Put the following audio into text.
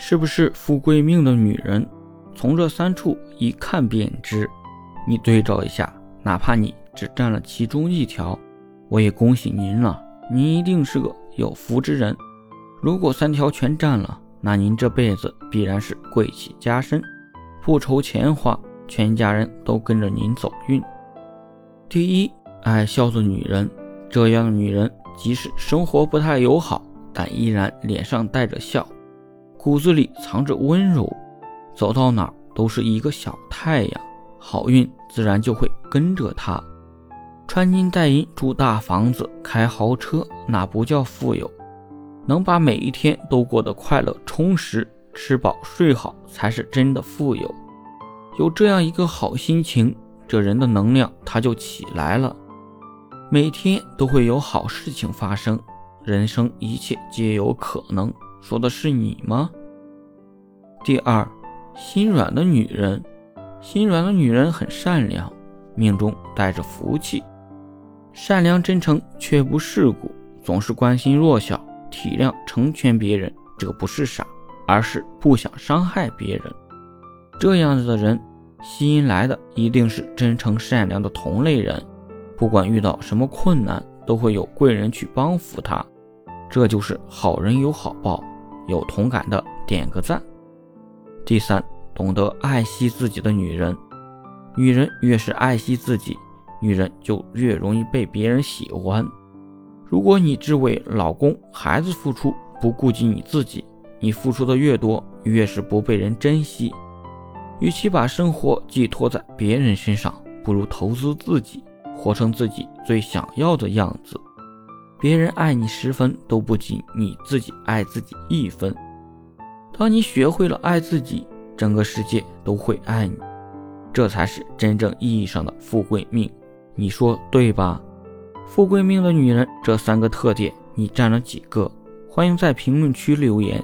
是不是富贵命的女人？从这三处一看便知。你对照一下，哪怕你只占了其中一条，我也恭喜您了，您一定是个有福之人。如果三条全占了，那您这辈子必然是贵气加身，不愁钱花，全家人都跟着您走运。第一，爱笑的女人，这样的女人即使生活不太友好，但依然脸上带着笑。骨子里藏着温柔，走到哪儿都是一个小太阳，好运自然就会跟着他。穿金戴银，住大房子，开豪车，那不叫富有。能把每一天都过得快乐充实，吃饱睡好，才是真的富有。有这样一个好心情，这人的能量他就起来了。每天都会有好事情发生，人生一切皆有可能。说的是你吗？第二，心软的女人，心软的女人很善良，命中带着福气，善良真诚却不世故，总是关心弱小，体谅成全别人。这不是傻，而是不想伤害别人。这样子的人，吸引来的一定是真诚善良的同类人，不管遇到什么困难，都会有贵人去帮扶他。这就是好人有好报，有同感的点个赞。第三，懂得爱惜自己的女人，女人越是爱惜自己，女人就越容易被别人喜欢。如果你只为老公、孩子付出，不顾及你自己，你付出的越多，越是不被人珍惜。与其把生活寄托在别人身上，不如投资自己，活成自己最想要的样子。别人爱你十分都不及你自己爱自己一分。当你学会了爱自己，整个世界都会爱你，这才是真正意义上的富贵命。你说对吧？富贵命的女人，这三个特点你占了几个？欢迎在评论区留言。